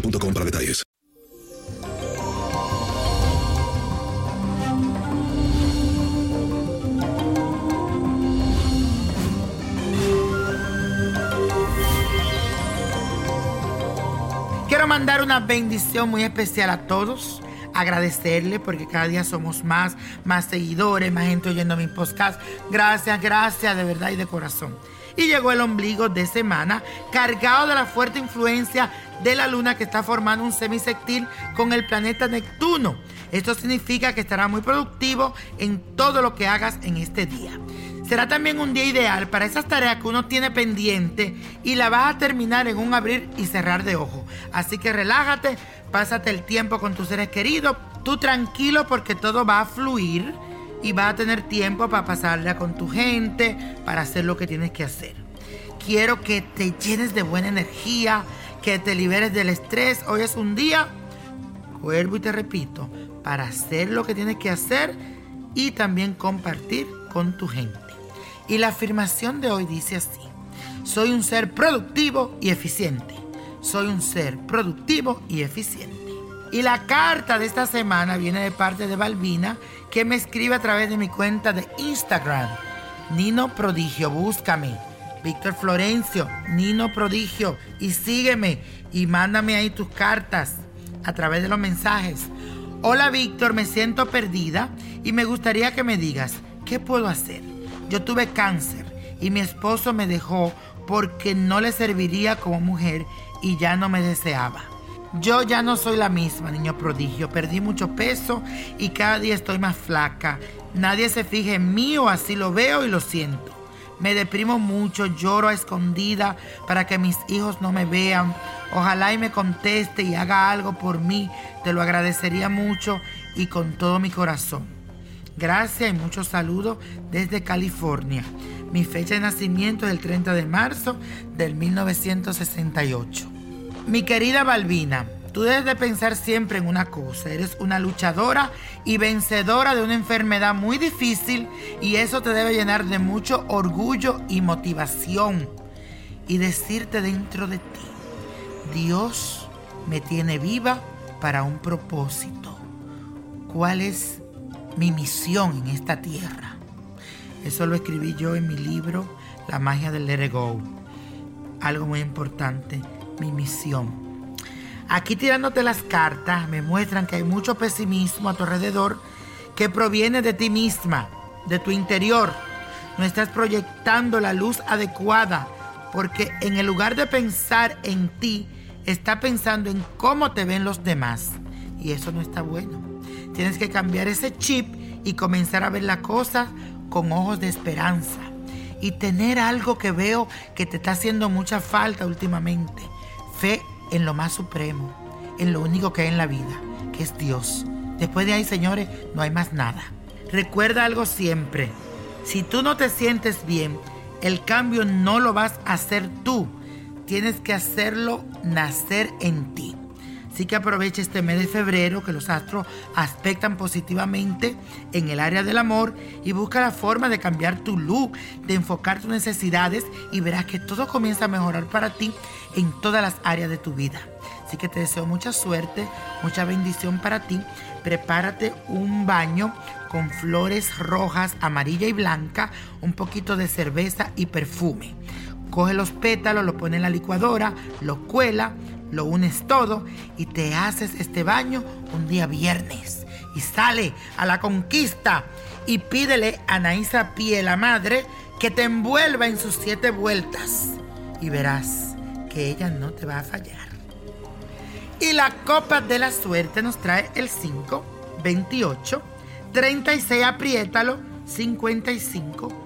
boostmobile.com para detalles. Quiero mandar una bendición muy especial a todos. Agradecerle porque cada día somos más, más seguidores, más gente oyendo mi podcast. Gracias, gracias de verdad y de corazón. Y llegó el ombligo de semana cargado de la fuerte influencia de la luna que está formando un semisectil con el planeta Neptuno. Esto significa que estará muy productivo en todo lo que hagas en este día. Será también un día ideal para esas tareas que uno tiene pendiente y la vas a terminar en un abrir y cerrar de ojos. Así que relájate, pásate el tiempo con tus seres queridos, tú tranquilo porque todo va a fluir y vas a tener tiempo para pasarla con tu gente, para hacer lo que tienes que hacer. Quiero que te llenes de buena energía, que te liberes del estrés. Hoy es un día, vuelvo y te repito, para hacer lo que tienes que hacer y también compartir con tu gente. Y la afirmación de hoy dice así, soy un ser productivo y eficiente. Soy un ser productivo y eficiente. Y la carta de esta semana viene de parte de Balbina, que me escribe a través de mi cuenta de Instagram. Nino Prodigio, búscame. Víctor Florencio, Nino Prodigio, y sígueme y mándame ahí tus cartas a través de los mensajes. Hola Víctor, me siento perdida y me gustaría que me digas, ¿qué puedo hacer? Yo tuve cáncer y mi esposo me dejó porque no le serviría como mujer y ya no me deseaba. Yo ya no soy la misma, niño prodigio. Perdí mucho peso y cada día estoy más flaca. Nadie se fija en mí o así lo veo y lo siento. Me deprimo mucho, lloro a escondida para que mis hijos no me vean. Ojalá y me conteste y haga algo por mí. Te lo agradecería mucho y con todo mi corazón. Gracias y muchos saludos desde California. Mi fecha de nacimiento es el 30 de marzo del 1968. Mi querida Balbina, tú debes de pensar siempre en una cosa. Eres una luchadora y vencedora de una enfermedad muy difícil y eso te debe llenar de mucho orgullo y motivación. Y decirte dentro de ti, Dios me tiene viva para un propósito. ¿Cuál es mi misión en esta tierra? Eso lo escribí yo en mi libro La magia del Let. Algo muy importante, mi misión. Aquí tirándote las cartas me muestran que hay mucho pesimismo a tu alrededor que proviene de ti misma, de tu interior. No estás proyectando la luz adecuada porque en el lugar de pensar en ti, está pensando en cómo te ven los demás. Y eso no está bueno. Tienes que cambiar ese chip y comenzar a ver la cosa con ojos de esperanza. Y tener algo que veo que te está haciendo mucha falta últimamente. Fe en lo más supremo, en lo único que hay en la vida, que es Dios. Después de ahí, señores, no hay más nada. Recuerda algo siempre. Si tú no te sientes bien, el cambio no lo vas a hacer tú. Tienes que hacerlo nacer en ti. Así que aprovecha este mes de febrero que los astros aspectan positivamente en el área del amor y busca la forma de cambiar tu look, de enfocar tus necesidades y verás que todo comienza a mejorar para ti en todas las áreas de tu vida. Así que te deseo mucha suerte, mucha bendición para ti. Prepárate un baño con flores rojas, amarilla y blanca, un poquito de cerveza y perfume. Coge los pétalos, lo pones en la licuadora, lo cuela, lo unes todo y te haces este baño un día viernes. Y sale a la conquista y pídele a Naisa Pie, la madre, que te envuelva en sus siete vueltas. Y verás que ella no te va a fallar. Y la copa de la suerte nos trae el 5, 28, 36, apriétalo, 55.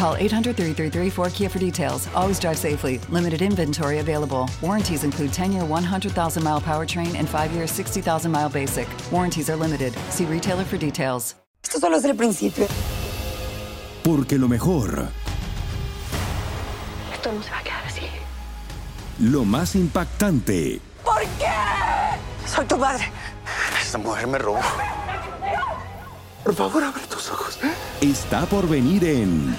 Call 800 333 4KIA for details. Always drive safely. Limited inventory available. Warranties include 10 year 100,000 mile powertrain and 5 year 60,000 mile basic. Warranties are limited. See retailer for details. Esto solo es el principio. Porque lo mejor. Esto no se va a quedar así. Lo más impactante. ¿Por qué? Soy tu madre. Esta mujer me robó. Por favor, abre tus ojos. Está por venir en.